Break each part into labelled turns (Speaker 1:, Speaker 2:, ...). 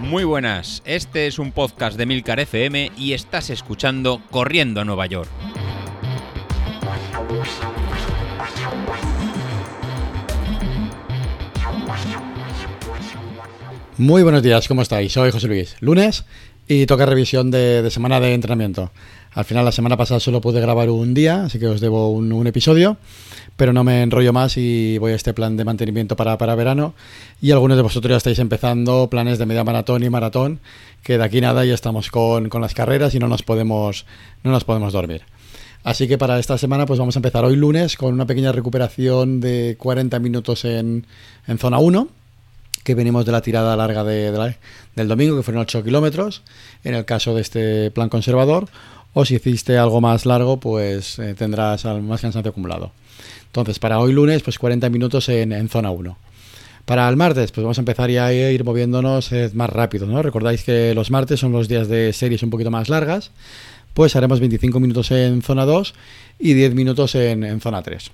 Speaker 1: Muy buenas, este es un podcast de Milcar FM y estás escuchando Corriendo a Nueva York.
Speaker 2: Muy buenos días, ¿cómo estáis? Soy José Luis. Lunes y toca revisión de, semana de entrenamiento. Al final, la semana pasada solo pude grabar un día, así que os debo un, episodio, pero no me enrollo más y voy a este plan de mantenimiento para, verano. Y algunos de vosotros ya estáis empezando planes de media maratón y maratón, que de aquí nada ya estamos con, las carreras y no nos podemos, no nos podemos dormir. Así que para esta semana pues vamos a empezar hoy lunes con una pequeña recuperación de 40 minutos en, en zona 1 que venimos de la tirada larga de, del domingo, que fueron 8 kilómetros, en el caso de este plan conservador, o si hiciste algo más largo, pues eh, tendrás más cansancio acumulado. Entonces, para hoy lunes, pues 40 minutos en, zona 1. Para el martes, pues vamos a empezar ya a ir moviéndonos eh, más rápido, ¿no? Recordáis que los martes son los días de series un poquito más largas, pues haremos 25 minutos en zona 2 y 10 minutos en, zona 3.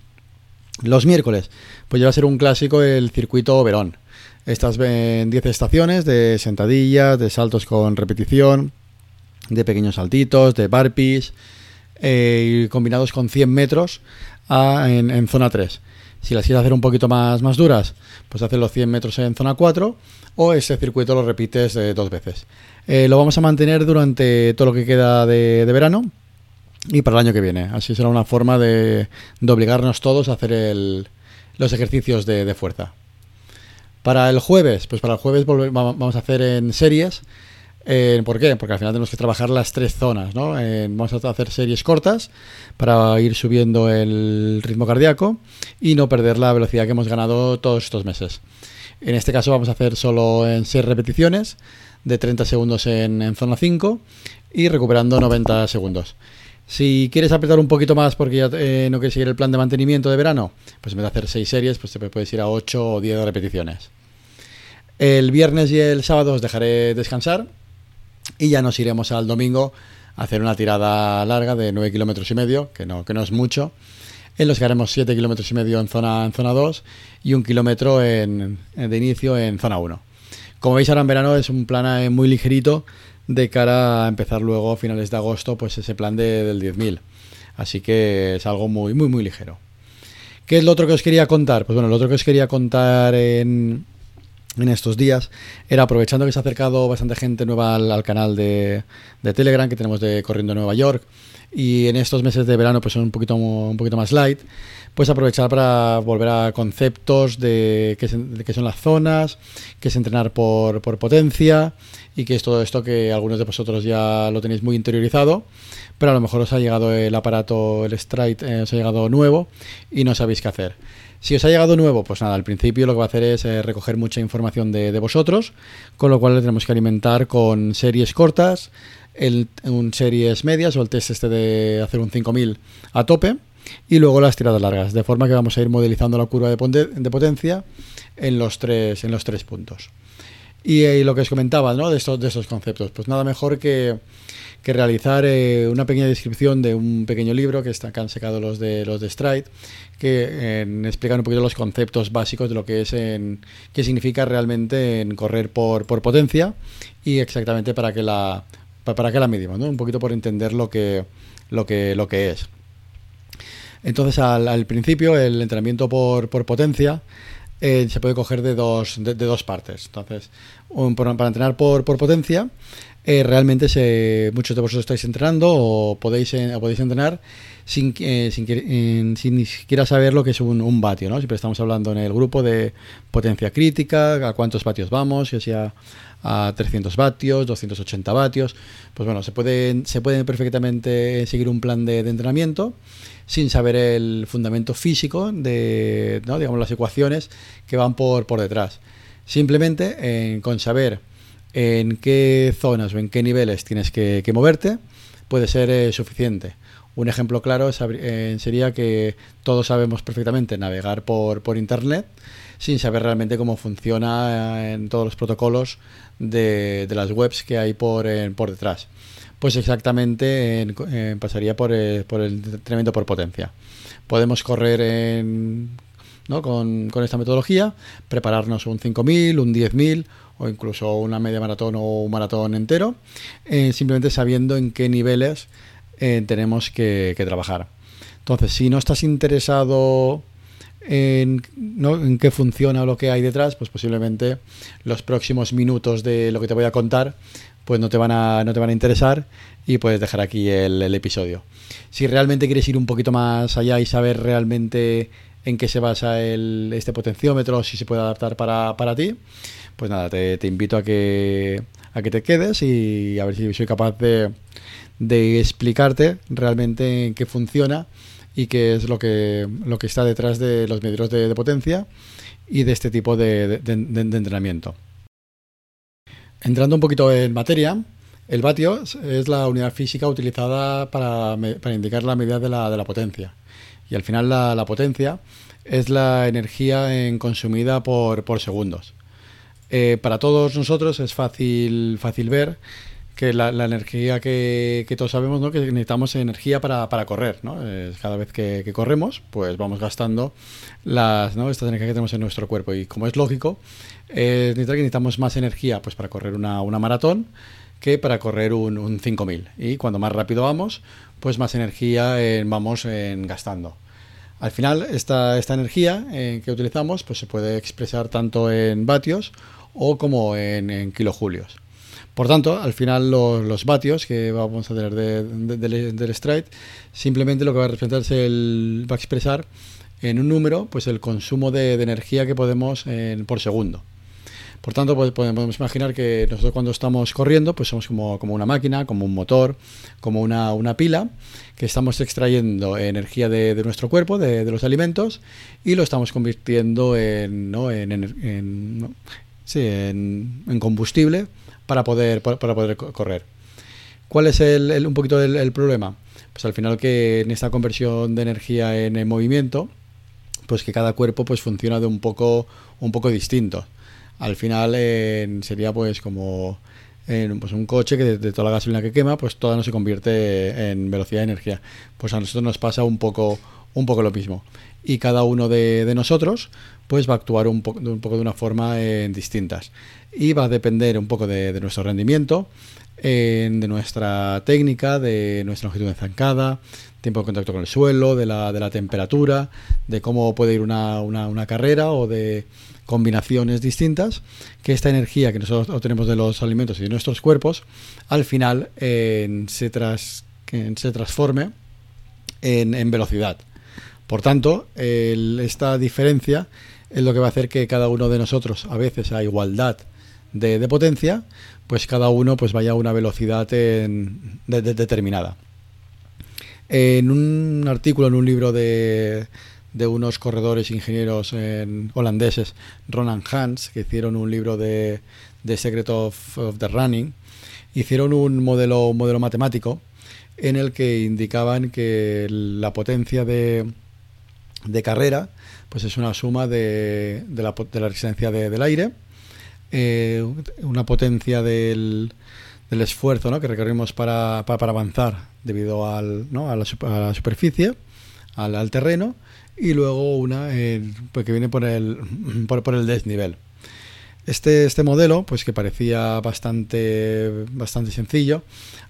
Speaker 2: Los miércoles, pues ya va a ser un clásico el circuito Verón estas ven 10 estaciones de sentadillas, de saltos con repetición, de pequeños saltitos, de burpees, eh, combinados con 100 metros en, zona 3. Si las quieres hacer un poquito más, más duras, pues haces los 100 metros en zona 4 o ese circuito lo repites eh, dos veces. Eh, lo vamos a mantener durante todo lo que queda de, verano y para el año que viene. Así será una forma de, obligarnos todos a hacer los ejercicios de fuerza. Para el jueves, pues para el jueves vamos a hacer en series. ¿Por qué? Porque al final tenemos que trabajar las tres zonas, ¿no? vamos a hacer series cortas para ir subiendo el ritmo cardíaco y no perder la velocidad que hemos ganado todos estos meses. En este caso vamos a hacer solo en 6 repeticiones de 30 segundos en, zona 5 y recuperando 90 segundos. Si quieres apretar un poquito más porque ya eh, no quieres seguir el plan de mantenimiento de verano, pues en vez de hacer 6 series, pues te puedes ir a 8 o 10 repeticiones. El viernes y el sábado os dejaré descansar y ya nos iremos al domingo a hacer una tirada larga de 9 kilómetros y medio, que no, que no es mucho, en los que haremos 7 kilómetros y medio en zona, en zona 2 y un kilómetro en, de inicio en zona 1. Como veis ahora en verano es un plan eh, muy ligerito de cara a empezar luego a finales de agosto pues ese plan de, del 10.000. Así que es algo muy, muy, muy ligero. ¿Qué es lo otro que os quería contar? Pues bueno, lo otro que os quería contar en, en estos días era aprovechando que se ha acercado bastante gente nueva al, canal de, Telegram que tenemos de Corriendo Nueva York y en estos meses de verano pues son un poquito, un poquito más light pues aprovechar para volver a conceptos de qué, son las zonas, qué es entrenar por, potencia y que es todo esto que algunos de vosotros ya lo tenéis muy interiorizado, pero a lo mejor os ha llegado el aparato, el Stride, eh, os ha llegado nuevo y no sabéis qué hacer. Si os ha llegado nuevo, pues nada, al principio lo que va a hacer es eh, recoger mucha información de, vosotros, con lo cual le tenemos que alimentar con series cortas, el, series medias o el test este de hacer un 5000 a tope y luego las tiradas largas, de forma que vamos a ir modelizando la curva de, de potencia en los tres, en los tres puntos. Y, eh, lo que os comentaba ¿no? de, estos, de estos conceptos, pues nada mejor que que realizar eh, una pequeña descripción de un pequeño libro que, está, que han sacado los de los de Stride, que explican un poquito los conceptos básicos de lo que es en, qué significa realmente en correr por, por potencia y exactamente para qué la para qué la medimos, ¿no? Un poquito por entender lo que lo que lo que es. Entonces al, principio el entrenamiento por, por potencia eh, se puede coger de dos, de, dos partes. Entonces, para entrenar por, por potencia, eh, realmente se, muchos de vosotros estáis entrenando o podéis, eh, podéis entrenar sin, eh, sin, sin, ni siquiera saber lo que es un, un, vatio. ¿no? Siempre estamos hablando en el grupo de potencia crítica, a cuántos vatios vamos, si sea a 300 vatios, 280 vatios. Pues bueno, se puede, se puede perfectamente seguir un plan de, entrenamiento sin saber el fundamento físico de ¿no? digamos, las ecuaciones que van por, por detrás. Simplemente con saber en qué zonas o en qué niveles tienes que, moverte, puede ser eh, suficiente. Un ejemplo claro eh, sería que todos sabemos perfectamente navegar por, por Internet sin saber realmente cómo funciona eh, en todos los protocolos de, las webs que hay por, por detrás. Pues exactamente pasaría por, por el entrenamiento por potencia. Podemos correr en ¿no? con, esta metodología, prepararnos un 5.000, un 10.000 o incluso una media maratón o un maratón entero, eh, simplemente sabiendo en qué niveles eh, tenemos que, trabajar. Entonces, si no estás interesado en, qué funciona o lo que hay detrás, pues posiblemente los próximos minutos de lo que te voy a contar pues no te van a, no te van a interesar y puedes dejar aquí el, episodio. Si realmente quieres ir un poquito más allá y saber realmente en qué se basa este potenciómetro, si se puede adaptar para, para ti, pues nada, te, invito a que, a que te quedes y a ver si soy capaz de, de explicarte realmente en qué funciona y qué es lo que, lo que está detrás de los medidores de, potencia y de este tipo de entrenamiento. Entrando un poquito en materia, el vatio es la unidad física utilizada para, indicar la medida de la, potencia. Y al final la, potencia es la energía en consumida por, segundos. Eh, para todos nosotros es fácil, fácil ver que la, energía que, todos sabemos ¿no? que necesitamos energía para, correr. ¿no? cada vez que, corremos, pues vamos gastando las, ¿no? estas energías que tenemos en nuestro cuerpo. Y como es lógico, eh, necesitamos más energía pues, para correr una, maratón que para correr un, un 5000. Y cuando más rápido vamos, pues más energía vamos gastando. Al final, esta, esta energía eh, que utilizamos pues, se puede expresar tanto en vatios o como en, kilojulios. Por tanto, al final los, vatios que vamos a tener del stride, simplemente lo que va a representar es el, va a expresar en un número pues el consumo de, energía que podemos por segundo. Por tanto, pues, podemos imaginar que nosotros cuando estamos corriendo, pues somos como, una máquina, como un motor, como una, pila, que estamos extrayendo energía de, nuestro cuerpo, de, los alimentos, y lo estamos convirtiendo en, en, combustible para poder, para, poder correr. ¿Cuál es el, un poquito el, problema? Pues al final que en esta conversión de energía en, movimiento, pues que cada cuerpo pues funciona de un poco, un poco distinto al final sería pues como en pues un coche que de, toda la gasolina que quema, pues toda no se convierte en velocidad de energía. Pues a nosotros nos pasa un poco, un poco lo mismo. Y cada uno de, nosotros pues va a actuar un, poco, de una forma en distintas. Y va a depender un poco de, nuestro rendimiento, de nuestra técnica, de nuestra longitud de zancada, tiempo de contacto con el suelo, de la, de la temperatura, de cómo puede ir una, una, carrera o de combinaciones distintas, que esta energía que nosotros obtenemos de los alimentos y de nuestros cuerpos, al final se, tras, se transforme en, velocidad. Por tanto, esta diferencia es lo que va a hacer que cada uno de nosotros, a veces a igualdad de, potencia, pues cada uno pues vaya a una velocidad determinada. En un artículo, en un libro de, unos corredores ingenieros holandeses, Ronan Hans, que hicieron un libro de, Secret of, the Running, hicieron un modelo matemático en el que indicaban que la potencia de, de carrera pues es una suma de, de, la, de la, resistencia del aire, eh, una potencia del, del esfuerzo ¿no? que requerimos para, para, avanzar debido al, ¿no? a, la, a, la, superficie, al, terreno, y luego una pues que viene por el, por, el desnivel. Este, este modelo, pues que parecía bastante, bastante sencillo,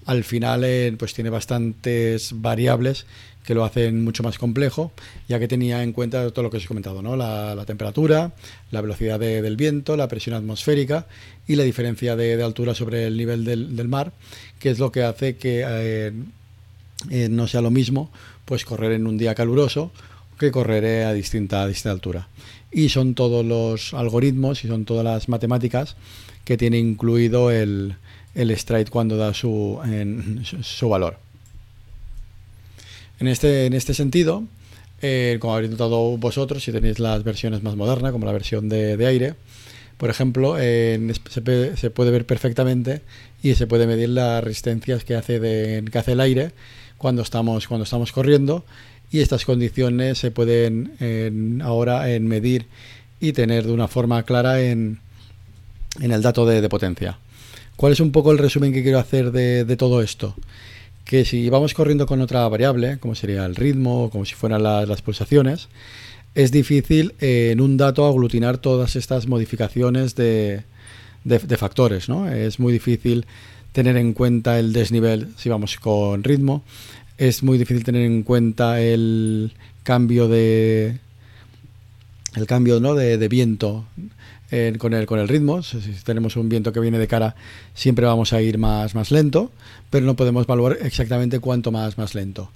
Speaker 2: al final eh, pues tiene bastantes variables que lo hacen mucho más complejo, ya que tenía en cuenta todo lo que os he comentado, ¿no? la, temperatura, la velocidad del viento, la presión atmosférica y la diferencia de, altura sobre el nivel del, mar, que es lo que hace que eh, eh, no sea lo mismo pues correr en un día caluroso que correré a distinta, distinta altura. Y son todos los algoritmos y son todas las matemáticas que tiene incluido el, el stride cuando da su, su, valor. En este, en este sentido, eh, como habréis notado vosotros, si tenéis las versiones más modernas, como la versión de, aire, por ejemplo, se, puede ver perfectamente y se puede medir las resistencias que hace, de, que hace el aire cuando estamos, cuando estamos corriendo y estas condiciones se pueden ahora en medir y tener de una forma clara en, el dato de, potencia. ¿Cuál es un poco el resumen que quiero hacer de, todo esto? Que si vamos corriendo con otra variable, como sería el ritmo, como si fueran las, pulsaciones, es difícil en un dato aglutinar todas estas modificaciones de, de, factores. ¿no? Es muy difícil tener en cuenta el desnivel si vamos con ritmo. Es muy difícil tener en cuenta el cambio de el cambio ¿no? de, viento con, el, con el ritmo. Si, tenemos un viento que viene de cara, siempre vamos a ir más, más lento, pero no podemos evaluar exactamente cuánto más, más lento.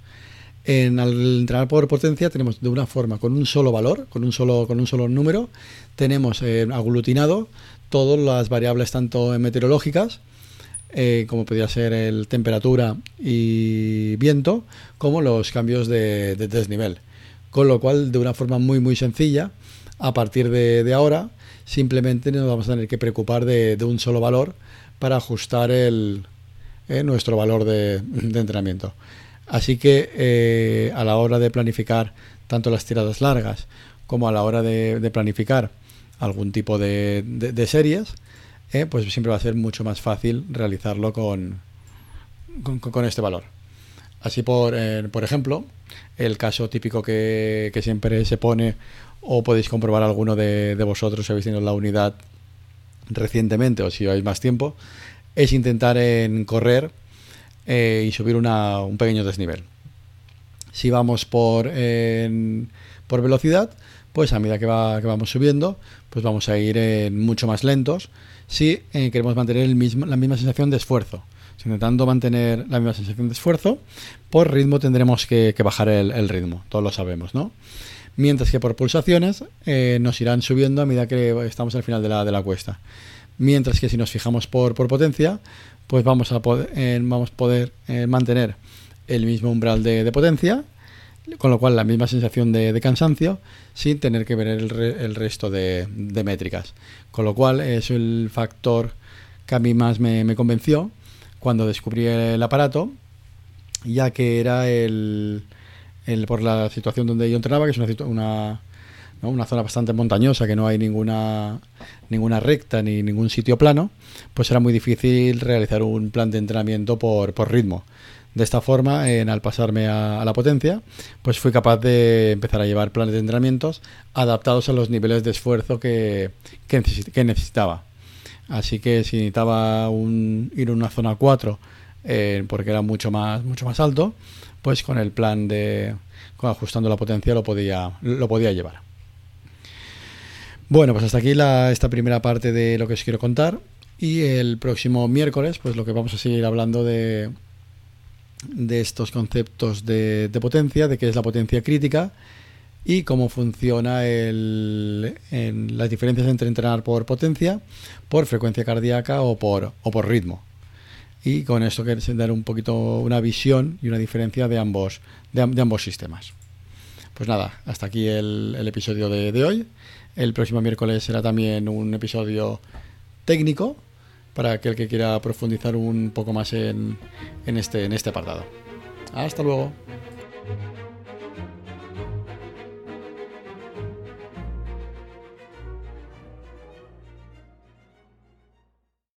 Speaker 2: En al entrenar por potencia tenemos de una forma con un solo valor, con un solo, con un solo número, tenemos eh, aglutinado todas las variables tanto meteorológicas, eh, como podría ser el temperatura y viento, como los cambios de, desnivel. Con lo cual, de una forma muy muy sencilla, a partir de, ahora, simplemente nos vamos a tener que preocupar de, un solo valor para ajustar el, eh, nuestro valor de entrenamiento. Así que eh, a la hora de planificar tanto las tiradas largas como a la hora de, planificar algún tipo de, series, eh, pues siempre va a ser mucho más fácil realizarlo con, con, este valor. Así por, eh, por ejemplo, el caso típico que, siempre se pone, o podéis comprobar alguno de, vosotros si habéis tenido la unidad recientemente o si habéis más tiempo, es intentar en correr eh, y subir un pequeño desnivel. Si vamos por, por velocidad, pues a medida que, que, vamos subiendo, pues vamos a ir mucho más lentos si eh, queremos mantener la misma sensación de esfuerzo. intentando mantener la misma sensación de esfuerzo, por ritmo tendremos que, bajar el, ritmo, todos lo sabemos, ¿no? Mientras que por pulsaciones eh, nos irán subiendo a medida que estamos al final de la, cuesta. Mientras que si nos fijamos por, potencia, pues vamos a poder, eh, vamos eh, mantener el mismo umbral de, potencia, con lo cual la misma sensación de, cansancio, sin tener que ver el, resto de, métricas. Con lo cual es el factor que a mí más me, convenció cuando descubrí el aparato, ya que era el, por la situación donde yo entrenaba, que es una, una una zona bastante montañosa, que no hay ninguna, ninguna recta ni ningún sitio plano, pues era muy difícil realizar un plan de entrenamiento por, ritmo. De esta forma, en, al pasarme a, la potencia, pues fui capaz de empezar a llevar planes de entrenamientos adaptados a los niveles de esfuerzo que, que, necesitaba. Así que si necesitaba ir a una zona 4 eh, porque era mucho más, mucho más alto, pues con el plan de ajustando la potencia lo podía, lo podía llevar. Bueno, pues hasta aquí la, esta primera parte de lo que os quiero contar. Y el próximo miércoles, pues lo que vamos a seguir hablando de, de estos conceptos de, potencia, de qué es la potencia crítica y cómo funciona el, en las diferencias entre entrenar por potencia, por frecuencia cardíaca o por, o por ritmo. Y con esto quiero dar un poquito una visión y una diferencia de ambos, de, ambos sistemas. Pues nada, hasta aquí el, el episodio de, de hoy. El próximo miércoles será también un episodio técnico para aquel que quiera profundizar un poco más en, en, este, en este apartado. Hasta luego.